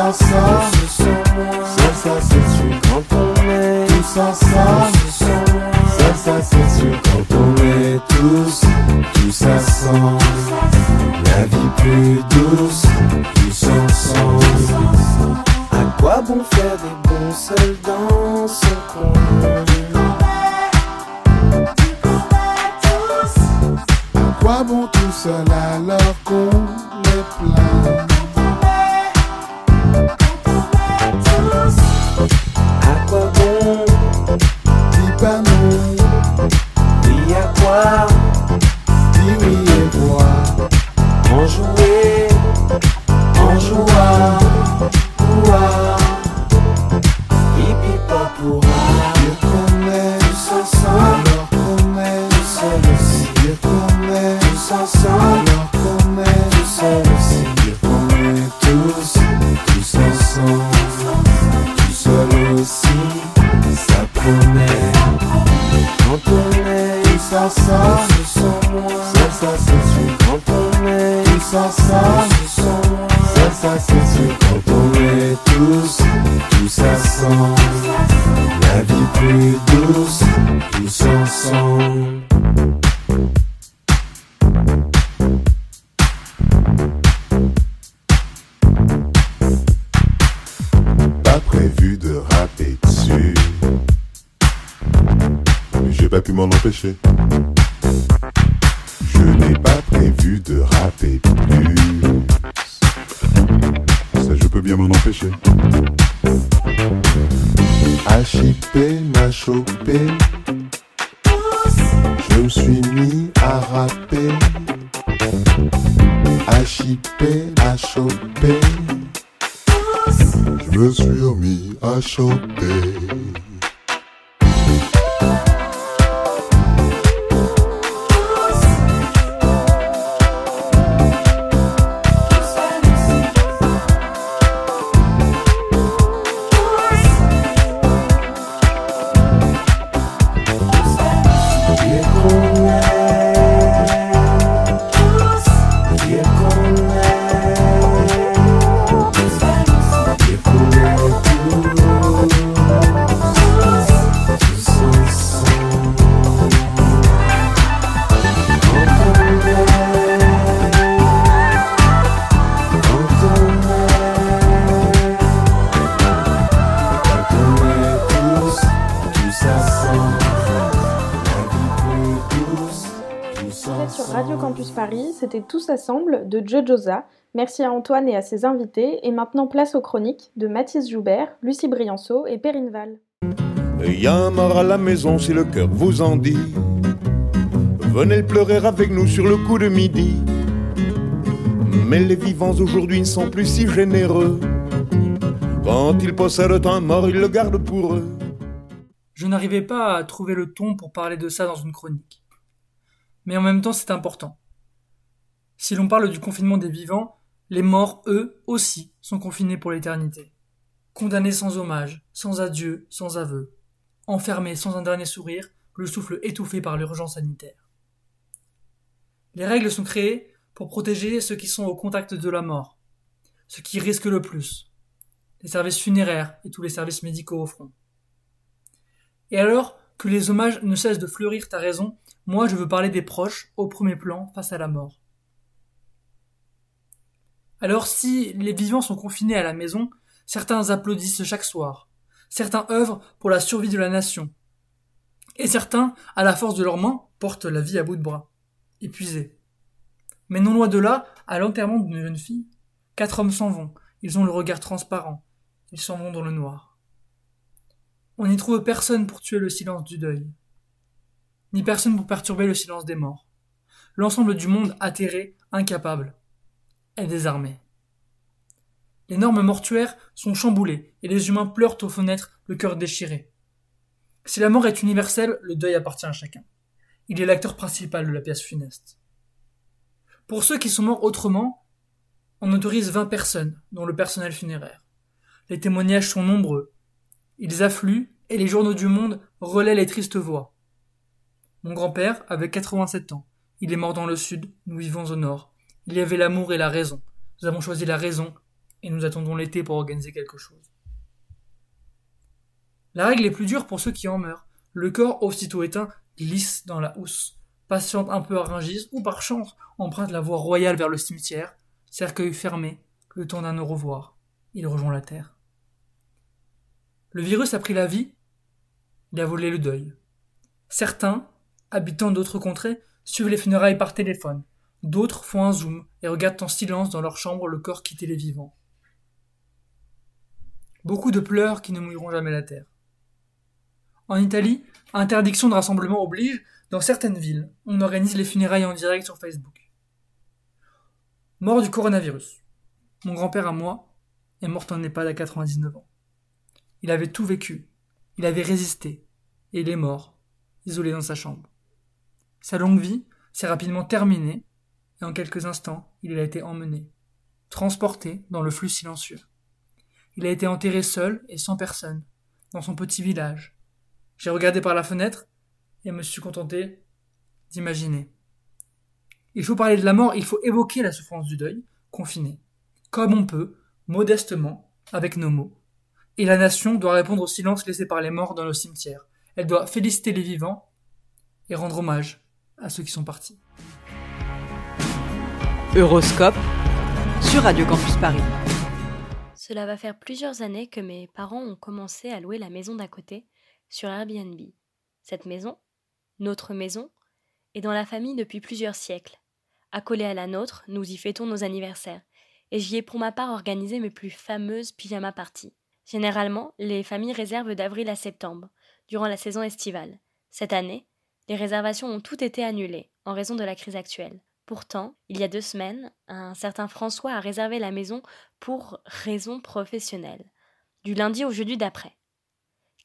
Ensemble, ça, ça c'est sûr. Quand on est tous ensemble, ça, ça c'est sûr. Quand on est tous, tous ensemble. La vie plus douce, tous ensemble. À quoi bon faire des bons seuls dans son coin HIP a chopé. Je me suis remis à chanter. De Jojosa. Merci à Antoine et à ses invités. Et maintenant, place aux chroniques de Mathis Joubert, Lucie Brianceau et Perrine Val. Il y a un mort à la maison si le cœur vous en dit. Venez le pleurer avec nous sur le coup de midi. Mais les vivants aujourd'hui ne sont plus si généreux. Quand ils possèdent un mort, ils le gardent pour eux. Je n'arrivais pas à trouver le ton pour parler de ça dans une chronique. Mais en même temps, c'est important. Si l'on parle du confinement des vivants, les morts, eux, aussi, sont confinés pour l'éternité. Condamnés sans hommage, sans adieu, sans aveu. Enfermés sans un dernier sourire, le souffle étouffé par l'urgence sanitaire. Les règles sont créées pour protéger ceux qui sont au contact de la mort, ceux qui risquent le plus, les services funéraires et tous les services médicaux au front. Et alors, que les hommages ne cessent de fleurir, t'as raison, moi je veux parler des proches, au premier plan, face à la mort. Alors si les vivants sont confinés à la maison, certains applaudissent chaque soir, certains œuvrent pour la survie de la nation, et certains, à la force de leurs mains, portent la vie à bout de bras, épuisés. Mais non loin de là, à l'enterrement d'une jeune fille, quatre hommes s'en vont, ils ont le regard transparent, ils s'en vont dans le noir. On n'y trouve personne pour tuer le silence du deuil, ni personne pour perturber le silence des morts. L'ensemble du monde atterré, incapable, est désarmé. Les normes mortuaires sont chamboulées et les humains pleurent aux fenêtres, le cœur déchiré. Si la mort est universelle, le deuil appartient à chacun. Il est l'acteur principal de la pièce funeste. Pour ceux qui sont morts autrement, on autorise vingt personnes, dont le personnel funéraire. Les témoignages sont nombreux. Ils affluent et les journaux du monde relaient les tristes voix. Mon grand-père avait 87 ans. Il est mort dans le sud, nous vivons au nord. Il y avait l'amour et la raison. Nous avons choisi la raison et nous attendons l'été pour organiser quelque chose. La règle est plus dure pour ceux qui en meurent. Le corps, aussitôt éteint, glisse dans la housse, patiente un peu à Rungis ou par chance emprunte la voie royale vers le cimetière, cercueil fermé, le temps d'un au revoir. Il rejoint la terre. Le virus a pris la vie, il a volé le deuil. Certains, habitants d'autres contrées, suivent les funérailles par téléphone. D'autres font un zoom et regardent en silence dans leur chambre le corps quitter les vivants. Beaucoup de pleurs qui ne mouilleront jamais la terre. En Italie, interdiction de rassemblement oblige, dans certaines villes, on organise les funérailles en direct sur Facebook. Mort du coronavirus. Mon grand-père à moi est mort en EHPAD à 99 ans. Il avait tout vécu, il avait résisté, et il est mort, isolé dans sa chambre. Sa longue vie s'est rapidement terminée, et en quelques instants, il a été emmené, transporté dans le flux silencieux. Il a été enterré seul et sans personne, dans son petit village. J'ai regardé par la fenêtre et me suis contenté d'imaginer. Il faut parler de la mort, il faut évoquer la souffrance du deuil, confiné, comme on peut, modestement, avec nos mots. Et la nation doit répondre au silence laissé par les morts dans nos cimetières. Elle doit féliciter les vivants et rendre hommage à ceux qui sont partis. Euroscope sur Radio Campus Paris. Cela va faire plusieurs années que mes parents ont commencé à louer la maison d'à côté sur Airbnb. Cette maison, notre maison, est dans la famille depuis plusieurs siècles. Accolée à la nôtre, nous y fêtons nos anniversaires, et j'y ai pour ma part organisé mes plus fameuses pyjama parties. Généralement, les familles réservent d'avril à septembre, durant la saison estivale. Cette année, les réservations ont toutes été annulées, en raison de la crise actuelle. Pourtant, il y a deux semaines, un certain François a réservé la maison pour raison professionnelle, du lundi au jeudi d'après.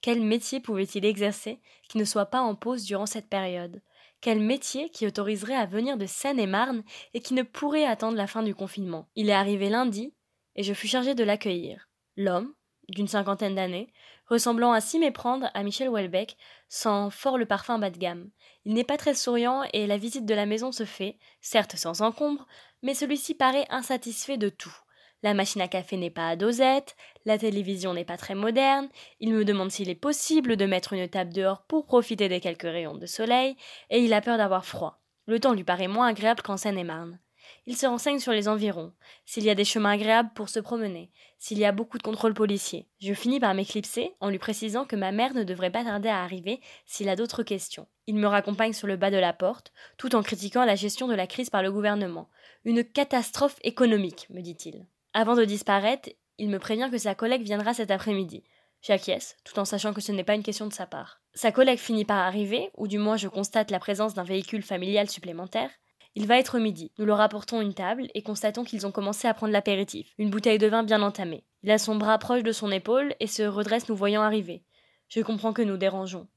Quel métier pouvait-il exercer qui ne soit pas en pause durant cette période? Quel métier qui autoriserait à venir de Seine-et-Marne et qui ne pourrait attendre la fin du confinement? Il est arrivé lundi et je fus chargé de l'accueillir. L'homme, d'une cinquantaine d'années, ressemblant à s'y méprendre à Michel Houellebecq, sent fort le parfum bas de gamme. Il n'est pas très souriant et la visite de la maison se fait, certes sans encombre, mais celui-ci paraît insatisfait de tout. La machine à café n'est pas à dosette, la télévision n'est pas très moderne, il me demande s'il est possible de mettre une table dehors pour profiter des quelques rayons de soleil, et il a peur d'avoir froid. Le temps lui paraît moins agréable qu'en Seine-et-Marne. Il se renseigne sur les environs, s'il y a des chemins agréables pour se promener, s'il y a beaucoup de contrôles policiers. Je finis par m'éclipser en lui précisant que ma mère ne devrait pas tarder à arriver s'il a d'autres questions. Il me raccompagne sur le bas de la porte, tout en critiquant la gestion de la crise par le gouvernement. Une catastrophe économique, me dit-il. Avant de disparaître, il me prévient que sa collègue viendra cet après-midi. J'acquiesce, tout en sachant que ce n'est pas une question de sa part. Sa collègue finit par arriver, ou du moins je constate la présence d'un véhicule familial supplémentaire. Il va être midi. Nous leur apportons une table et constatons qu'ils ont commencé à prendre l'apéritif, une bouteille de vin bien entamée. Il a son bras proche de son épaule et se redresse nous voyant arriver. Je comprends que nous dérangeons.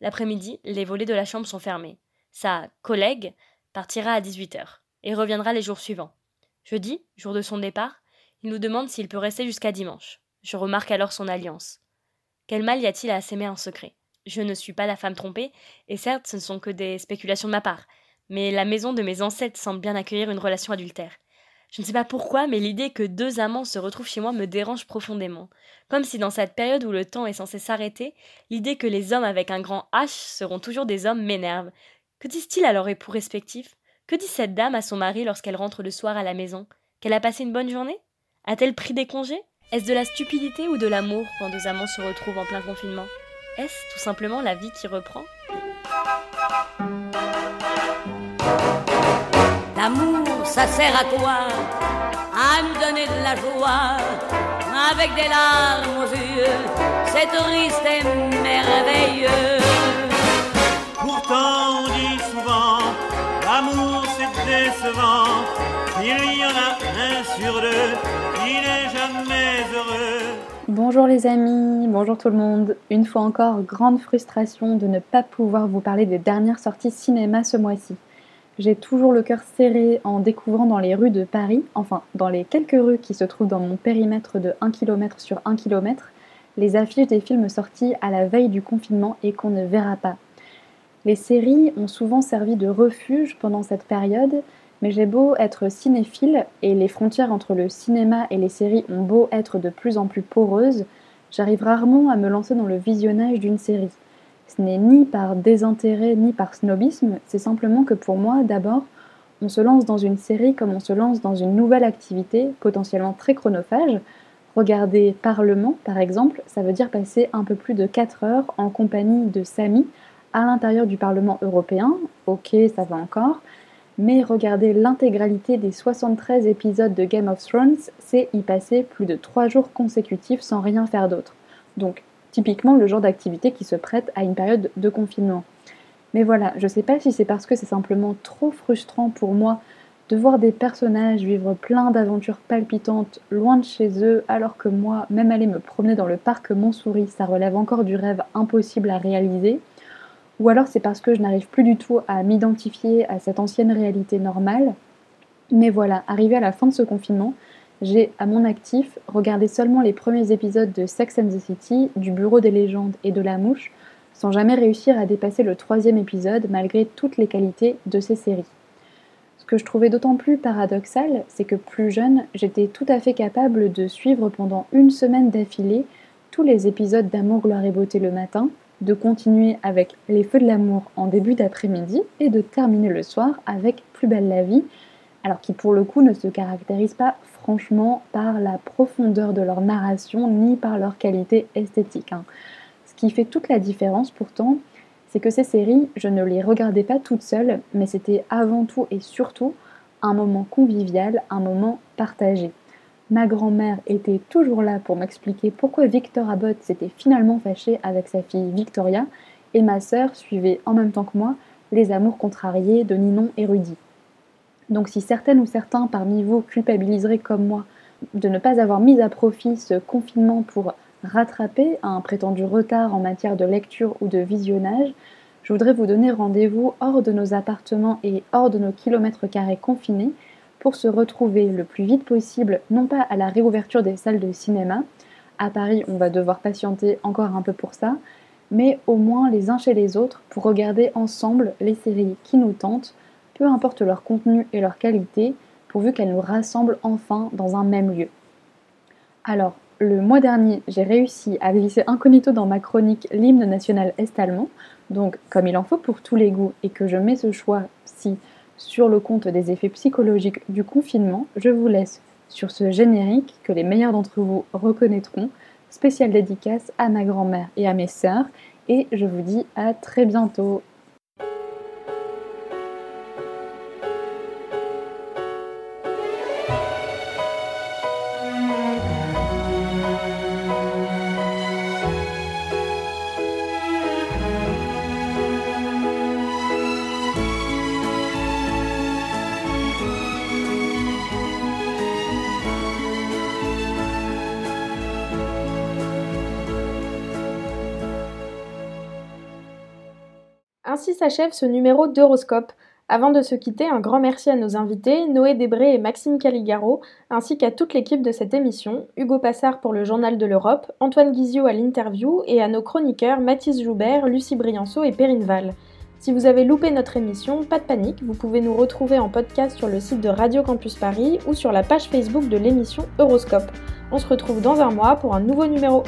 L'après-midi, les volets de la chambre sont fermés. Sa collègue partira à 18h et reviendra les jours suivants. Jeudi, jour de son départ, il nous demande s'il peut rester jusqu'à dimanche. Je remarque alors son alliance. Quel mal y a-t-il à s'aimer en secret? Je ne suis pas la femme trompée, et certes ce ne sont que des spéculations de ma part, mais la maison de mes ancêtres semble bien accueillir une relation adultère. Je ne sais pas pourquoi, mais l'idée que deux amants se retrouvent chez moi me dérange profondément. Comme si dans cette période où le temps est censé s'arrêter, l'idée que les hommes avec un grand H seront toujours des hommes m'énerve. Que disent-ils à leurs époux respectifs Que dit cette dame à son mari lorsqu'elle rentre le soir à la maison? Qu'elle a passé une bonne journée? A-t-elle pris des congés? Est-ce de la stupidité ou de l'amour quand deux amants se retrouvent en plein confinement? Est-ce tout simplement la vie qui reprend? L'amour, ça sert à quoi? À nous donner de la joie, avec des larmes aux yeux, c'est triste et merveilleux. Pourtant on dit souvent, l'amour c'est décevant, il y en a un sur deux qui n'est jamais heureux. Bonjour les amis, bonjour tout le monde. Une fois encore, grande frustration de ne pas pouvoir vous parler des dernières sorties cinéma ce mois-ci. J'ai toujours le cœur serré en découvrant dans les rues de Paris, enfin dans les quelques rues qui se trouvent dans mon périmètre de 1 km sur 1 km, les affiches des films sortis à la veille du confinement et qu'on ne verra pas. Les séries ont souvent servi de refuge pendant cette période, mais j'ai beau être cinéphile et les frontières entre le cinéma et les séries ont beau être de plus en plus poreuses, j'arrive rarement à me lancer dans le visionnage d'une série. Ce n'est ni par désintérêt ni par snobisme, c'est simplement que pour moi, d'abord, on se lance dans une série comme on se lance dans une nouvelle activité, potentiellement très chronophage. Regarder Parlement, par exemple, ça veut dire passer un peu plus de 4 heures en compagnie de Samy à l'intérieur du Parlement européen. Ok, ça va encore. Mais regarder l'intégralité des 73 épisodes de Game of Thrones, c'est y passer plus de 3 jours consécutifs sans rien faire d'autre. Donc typiquement le genre d'activité qui se prête à une période de confinement. Mais voilà, je sais pas si c'est parce que c'est simplement trop frustrant pour moi de voir des personnages vivre plein d'aventures palpitantes loin de chez eux, alors que moi, même aller me promener dans le parc Montsouris, ça relève encore du rêve impossible à réaliser, ou alors c'est parce que je n'arrive plus du tout à m'identifier à cette ancienne réalité normale. Mais voilà, arrivé à la fin de ce confinement, j'ai à mon actif regardé seulement les premiers épisodes de Sex and the City, du Bureau des légendes et de La Mouche, sans jamais réussir à dépasser le troisième épisode malgré toutes les qualités de ces séries. Ce que je trouvais d'autant plus paradoxal, c'est que plus jeune, j'étais tout à fait capable de suivre pendant une semaine d'affilée tous les épisodes d'Amour, gloire et beauté le matin, de continuer avec Les Feux de l'amour en début d'après-midi et de terminer le soir avec Plus belle la vie, alors qui pour le coup ne se caractérise pas franchement par la profondeur de leur narration ni par leur qualité esthétique. Hein. Ce qui fait toute la différence pourtant, c'est que ces séries, je ne les regardais pas toutes seules, mais c'était avant tout et surtout un moment convivial, un moment partagé. Ma grand-mère était toujours là pour m'expliquer pourquoi Victor Abbott s'était finalement fâché avec sa fille Victoria, et ma sœur suivait en même temps que moi les amours contrariés de Ninon et Rudy. Donc si certaines ou certains parmi vous culpabiliseraient comme moi de ne pas avoir mis à profit ce confinement pour rattraper un prétendu retard en matière de lecture ou de visionnage, je voudrais vous donner rendez-vous hors de nos appartements et hors de nos kilomètres carrés confinés pour se retrouver le plus vite possible, non pas à la réouverture des salles de cinéma, à Paris on va devoir patienter encore un peu pour ça, mais au moins les uns chez les autres pour regarder ensemble les séries qui nous tentent, peu importe leur contenu et leur qualité, pourvu qu'elles nous rassemblent enfin dans un même lieu. Alors, le mois dernier, j'ai réussi à glisser incognito dans ma chronique l'hymne national est-allemand, donc comme il en faut pour tous les goûts et que je mets ce choix-ci sur le compte des effets psychologiques du confinement, je vous laisse sur ce générique que les meilleurs d'entre vous reconnaîtront, spécial dédicace à ma grand-mère et à mes sœurs, et je vous dis à très bientôt. S'achève ce numéro d'Horoscope. Avant de se quitter, un grand merci à nos invités, Noé Debré et Maxime Caligaro, ainsi qu'à toute l'équipe de cette émission, Hugo Passard pour le Journal de l'Europe, Antoine Guizio à l'interview et à nos chroniqueurs Mathis Joubert, Lucie Brianceau et Perrine Val. Si vous avez loupé notre émission, pas de panique, vous pouvez nous retrouver en podcast sur le site de Radio Campus Paris ou sur la page Facebook de l'émission Euroscope. On se retrouve dans un mois pour un nouveau numéro.